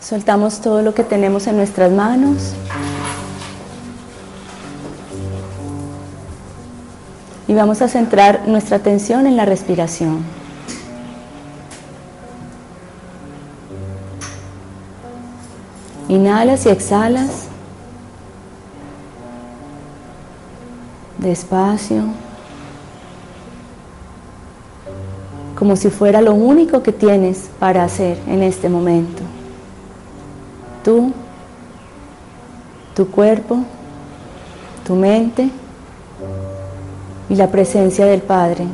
Soltamos todo lo que tenemos en nuestras manos. Y vamos a centrar nuestra atención en la respiración. Inhalas y exhalas. Despacio. Como si fuera lo único que tienes para hacer en este momento. Tú, tu cuerpo, tu mente y la presencia del Padre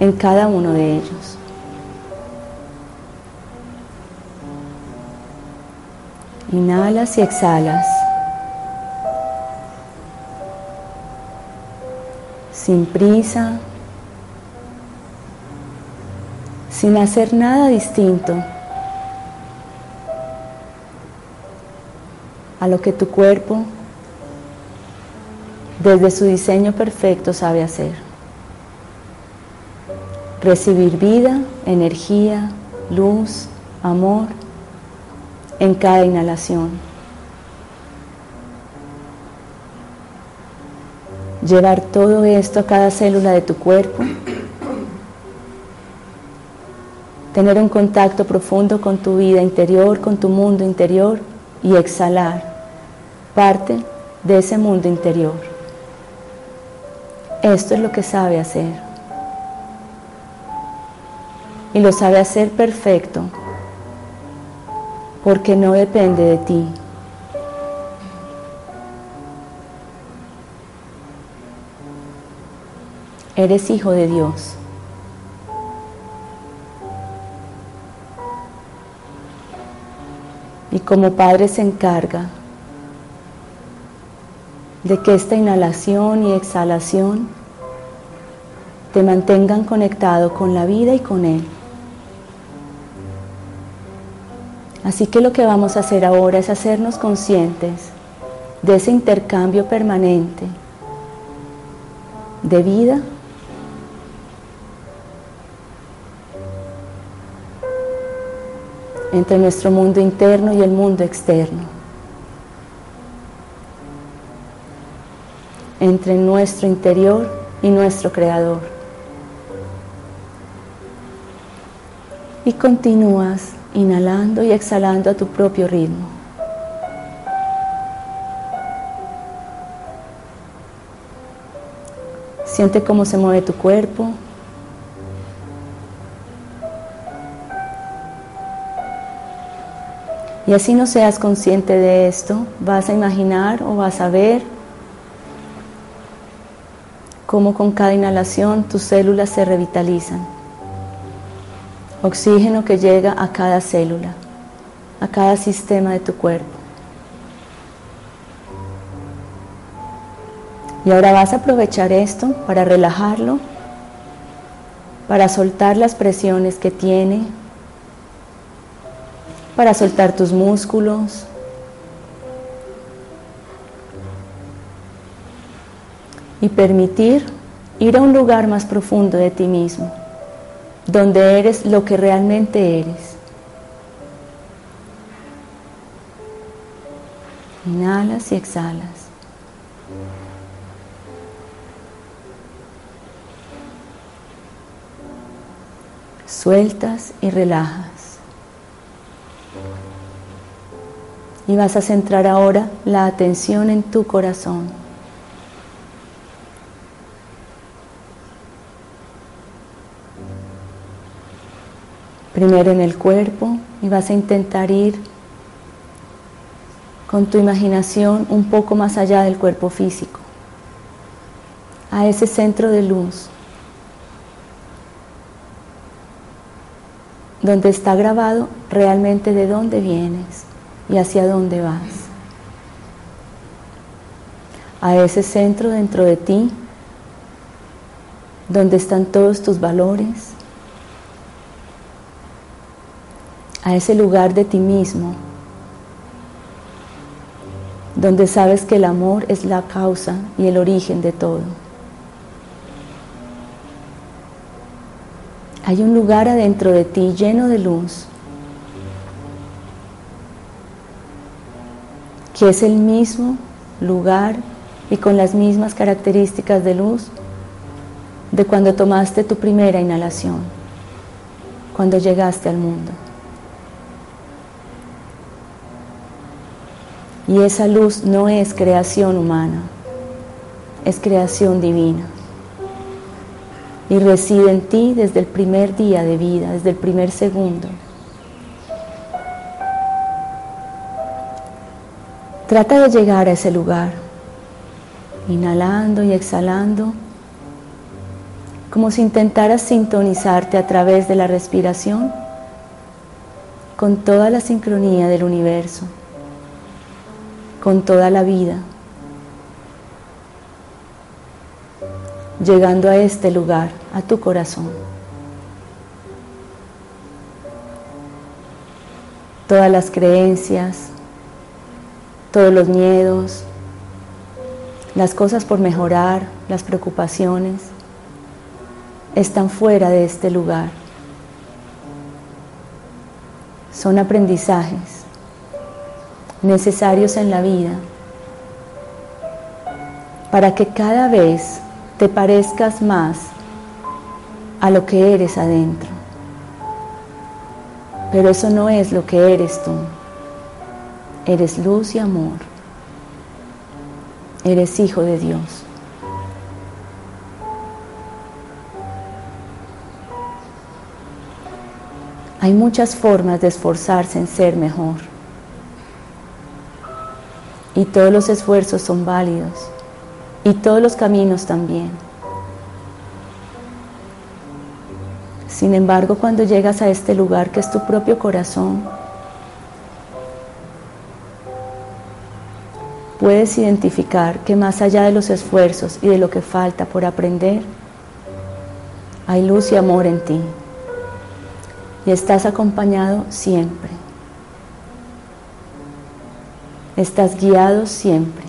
en cada uno de ellos. Inhalas y exhalas. Sin prisa, sin hacer nada distinto lo que tu cuerpo desde su diseño perfecto sabe hacer. Recibir vida, energía, luz, amor en cada inhalación. Llevar todo esto a cada célula de tu cuerpo. Tener un contacto profundo con tu vida interior, con tu mundo interior y exhalar parte de ese mundo interior. Esto es lo que sabe hacer. Y lo sabe hacer perfecto porque no depende de ti. Eres hijo de Dios. Y como Padre se encarga de que esta inhalación y exhalación te mantengan conectado con la vida y con Él. Así que lo que vamos a hacer ahora es hacernos conscientes de ese intercambio permanente de vida entre nuestro mundo interno y el mundo externo, entre nuestro interior y nuestro creador. Y continúas inhalando y exhalando a tu propio ritmo. Siente cómo se mueve tu cuerpo. Y así no seas consciente de esto, vas a imaginar o vas a ver cómo con cada inhalación tus células se revitalizan oxígeno que llega a cada célula, a cada sistema de tu cuerpo. Y ahora vas a aprovechar esto para relajarlo, para soltar las presiones que tiene, para soltar tus músculos. Y permitir ir a un lugar más profundo de ti mismo donde eres lo que realmente eres. Inhalas y exhalas. Sueltas y relajas. Y vas a centrar ahora la atención en tu corazón. Primero en el cuerpo y vas a intentar ir con tu imaginación un poco más allá del cuerpo físico, a ese centro de luz, donde está grabado realmente de dónde vienes y hacia dónde vas. A ese centro dentro de ti, donde están todos tus valores, a ese lugar de ti mismo, donde sabes que el amor es la causa y el origen de todo. Hay un lugar adentro de ti lleno de luz, que es el mismo lugar y con las mismas características de luz de cuando tomaste tu primera inhalación, cuando llegaste al mundo. Y esa luz no es creación humana, es creación divina y reside en ti desde el primer día de vida, desde el primer segundo. Trata de llegar a ese lugar, inhalando y exhalando, como si intentaras sintonizarte a través de la respiración con toda la sincronía del universo, con toda la vida. llegando a este lugar, a tu corazón. Todas las creencias, todos los miedos, las cosas por mejorar, las preocupaciones, están fuera de este lugar. Son aprendizajes necesarios en la vida para que cada vez te parezcas más a lo que eres adentro. Pero eso no es lo que eres tú. Eres luz y amor. Eres hijo de Dios. Hay muchas formas de esforzarse en ser mejor. Y todos los esfuerzos son válidos y todos los caminos también. Sin embargo, cuando llegas a este lugar que es tu propio corazón, puedes identificar que más allá de los esfuerzos y de lo que falta por aprender, hay luz y amor en ti. Y estás acompañado siempre. Estás guiado siempre.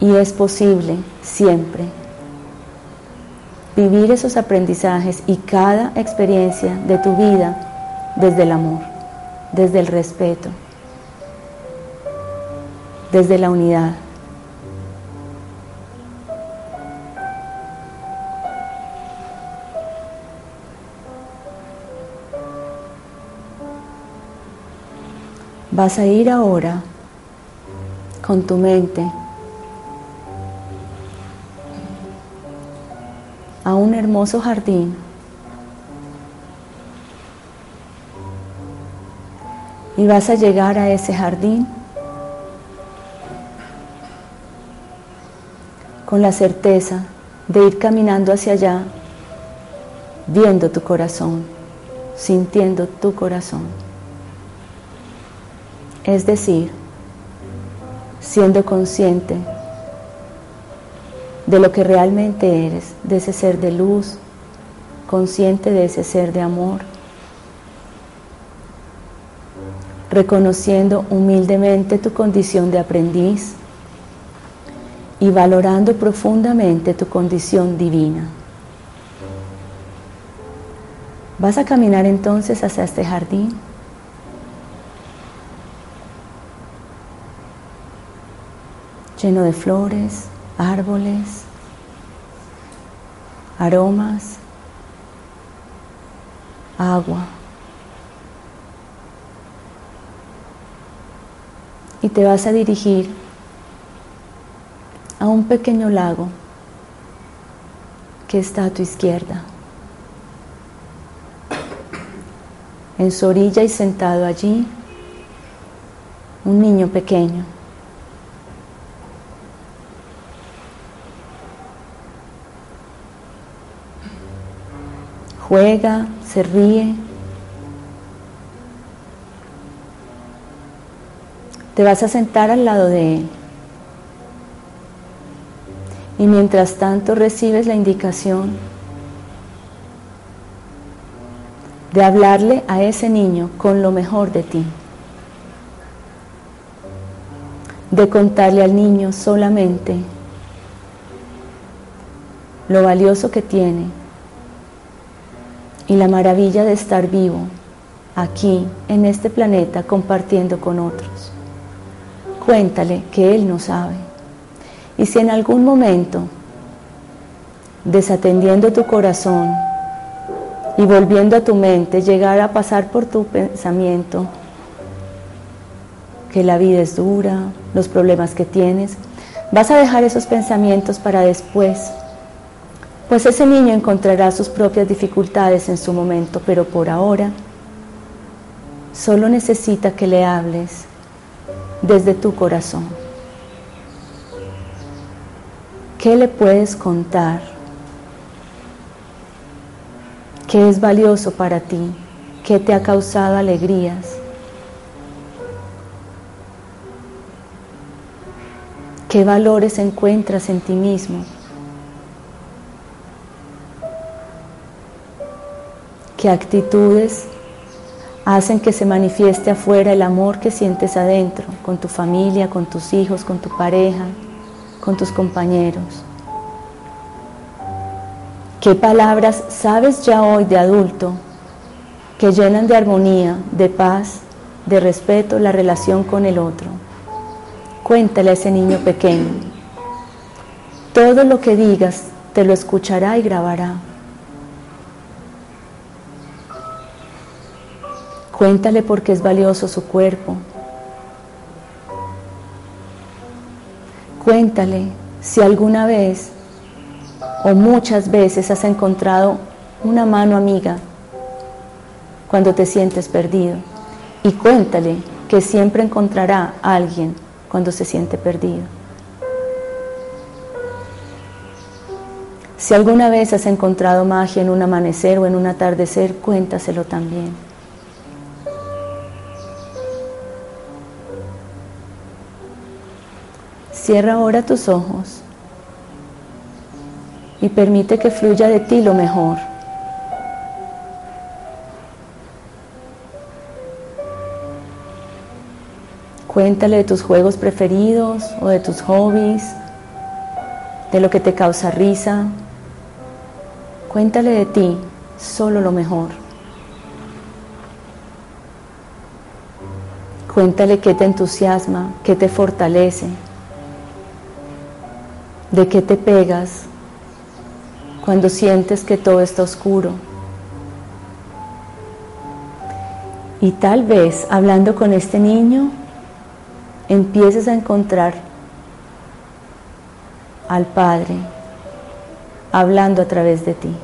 Y es posible siempre vivir esos aprendizajes y cada experiencia de tu vida desde el amor, desde el respeto, desde la unidad. Vas a ir ahora con tu mente a un hermoso jardín. Y vas a llegar a ese jardín con la certeza de ir caminando hacia allá, viendo tu corazón, sintiendo tu corazón. Es decir, siendo consciente de lo que realmente eres, de ese ser de luz, consciente de ese ser de amor, reconociendo humildemente tu condición de aprendiz y valorando profundamente tu condición divina. Vas a caminar entonces hacia este jardín. Lleno de flores, árboles, aromas, agua. Y te vas a dirigir a un pequeño lago que está a tu izquierda. En su orilla y sentado allí, un niño pequeño. Juega, se ríe. Te vas a sentar al lado de él. Y mientras tanto recibes la indicación de hablarle a ese niño con lo mejor de ti. De contarle al niño solamente lo valioso que tiene y la maravilla de estar vivo aquí en este planeta compartiendo con otros. Cuéntale que Él no sabe y si en algún momento, desatendiendo tu corazón y volviendo a tu mente, llegara a pasar por tu pensamiento que la vida es dura, los problemas que tienes, vas a dejar esos pensamientos para después, pues ese niño encontrará sus propias dificultades en su momento, pero por ahora solo necesita que le hables desde tu corazón. ¿Qué le puedes contar? ¿Qué es valioso para ti? ¿Qué te ha causado alegrías? ¿Qué valores encuentras en ti mismo? ¿Qué actitudes hacen que se manifieste afuera el amor que sientes adentro, con tu familia, con tus hijos, con tu pareja? con tus compañeros? ¿Qué palabras sabes ya hoy de adulto que llenan de armonía, de paz, de respeto la relación con el otro? Cuéntale a ese niño pequeño. Todo lo que digas te lo escuchará y grabará. Cuéntale por qué es valioso su cuerpo, Cuéntale si alguna vez o muchas veces has encontrado una mano amiga cuando te sientes perdido. Y cuéntale que siempre encontrará a alguien cuando se siente perdido. Si alguna vez has encontrado magia en un amanecer o en un atardecer, cuéntaselo también. Cierra ahora tus ojos y permite que fluya de ti lo mejor. Cuéntale de tus juegos preferidos o de tus hobbies, de lo que te causa risa. Cuéntale de ti solo lo mejor. Cuéntale qué te entusiasma, qué te fortalece. ¿De qué te pegas cuando sientes que todo está oscuro? Y tal vez hablando con este niño empieces a encontrar al Padre hablando a través de ti.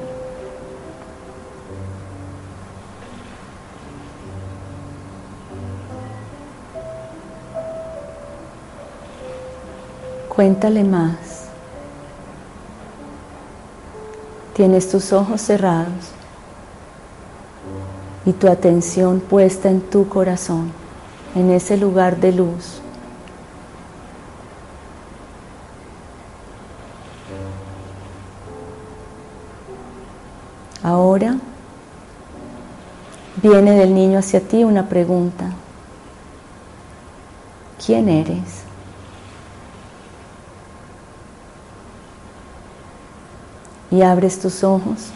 Cuéntale más. Tienes tus ojos cerrados y tu atención puesta en tu corazón, en ese lugar de luz. Ahora viene del niño hacia ti una pregunta. ¿Quién eres? Y abres tus ojos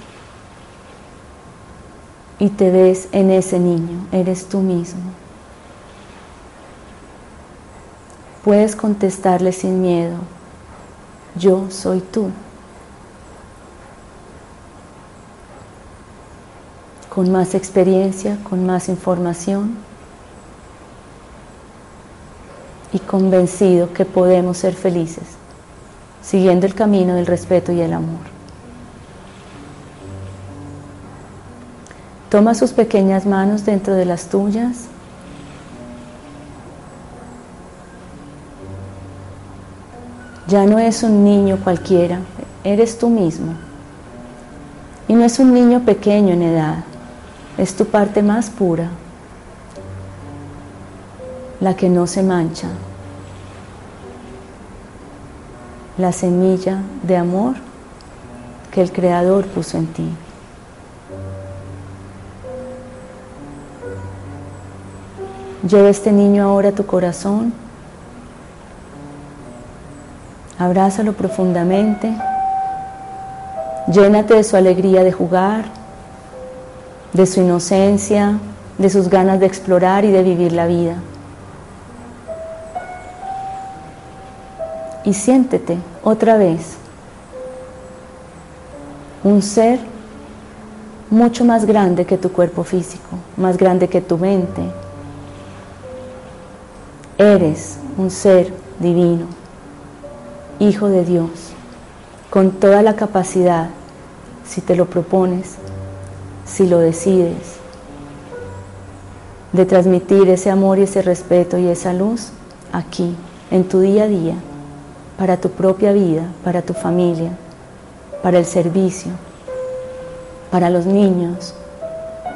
y te ves en ese niño, eres tú mismo. Puedes contestarle sin miedo, yo soy tú. Con más experiencia, con más información y convencido que podemos ser felices, siguiendo el camino del respeto y el amor. Toma sus pequeñas manos dentro de las tuyas. Ya no es un niño cualquiera, eres tú mismo. Y no es un niño pequeño en edad, es tu parte más pura, la que no se mancha, la semilla de amor que el Creador puso en ti. Lleva este niño ahora a tu corazón, abrázalo profundamente, llénate de su alegría de jugar, de su inocencia, de sus ganas de explorar y de vivir la vida. Y siéntete otra vez un ser mucho más grande que tu cuerpo físico, más grande que tu mente. Eres un ser divino, hijo de Dios, con toda la capacidad, si te lo propones, si lo decides, de transmitir ese amor y ese respeto y esa luz aquí, en tu día a día, para tu propia vida, para tu familia, para el servicio, para los niños,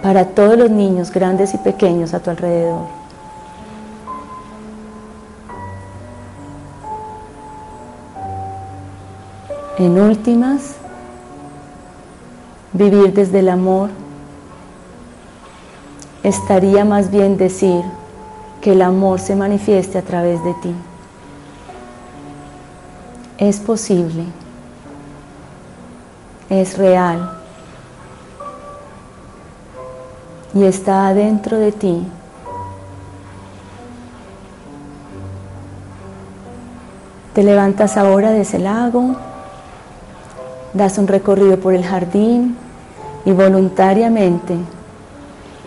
para todos los niños grandes y pequeños a tu alrededor. En últimas, vivir desde el amor estaría más bien decir que el amor se manifieste a través de ti. Es posible es real y está adentro de ti. Te levantas ahora de ese lago, das un recorrido por el jardín y voluntariamente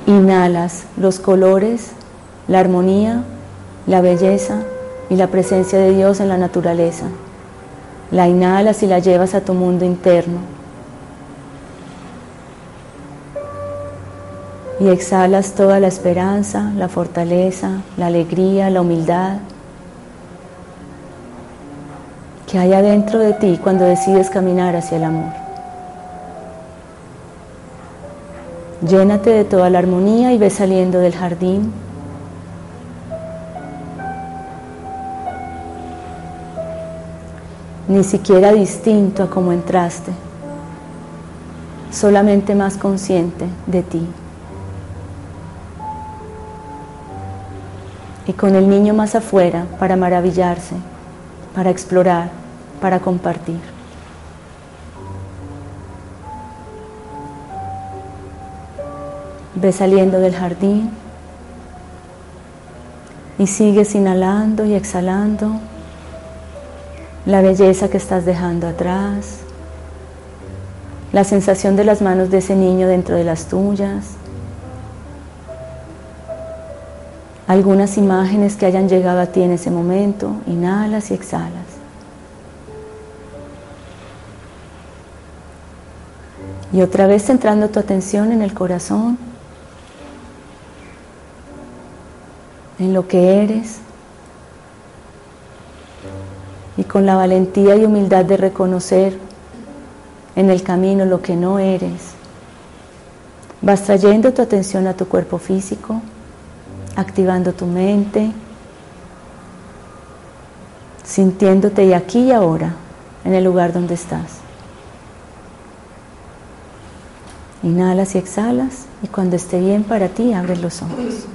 inhalas los colores, la armonía, la belleza y la presencia de Dios en la naturaleza. La inhalas y la llevas a tu mundo interno. y exhalas toda la esperanza, la fortaleza, la alegría, la humildad que hay adentro de ti cuando decides caminar hacia el amor. Llénate de toda la armonía y ve saliendo del jardín. Ni siquiera distinto a cómo entraste, solamente más consciente de ti. y con el niño más afuera para maravillarse, para explorar, para compartir. Ve saliendo del jardín y sigues inhalando y exhalando la belleza que estás dejando atrás, la sensación de las manos de ese niño dentro de las tuyas, algunas imágenes que hayan llegado a ti en ese momento, inhalas y exhalas. Y otra vez centrando tu atención en el corazón, en lo que eres, y con la valentía y humildad de reconocer en el camino lo que no eres, vas trayendo tu atención a tu cuerpo físico, activando tu mente, sintiéndote aquí y ahora, en el lugar donde estás. Inhalas y exhalas y cuando esté bien para ti, abres los ojos.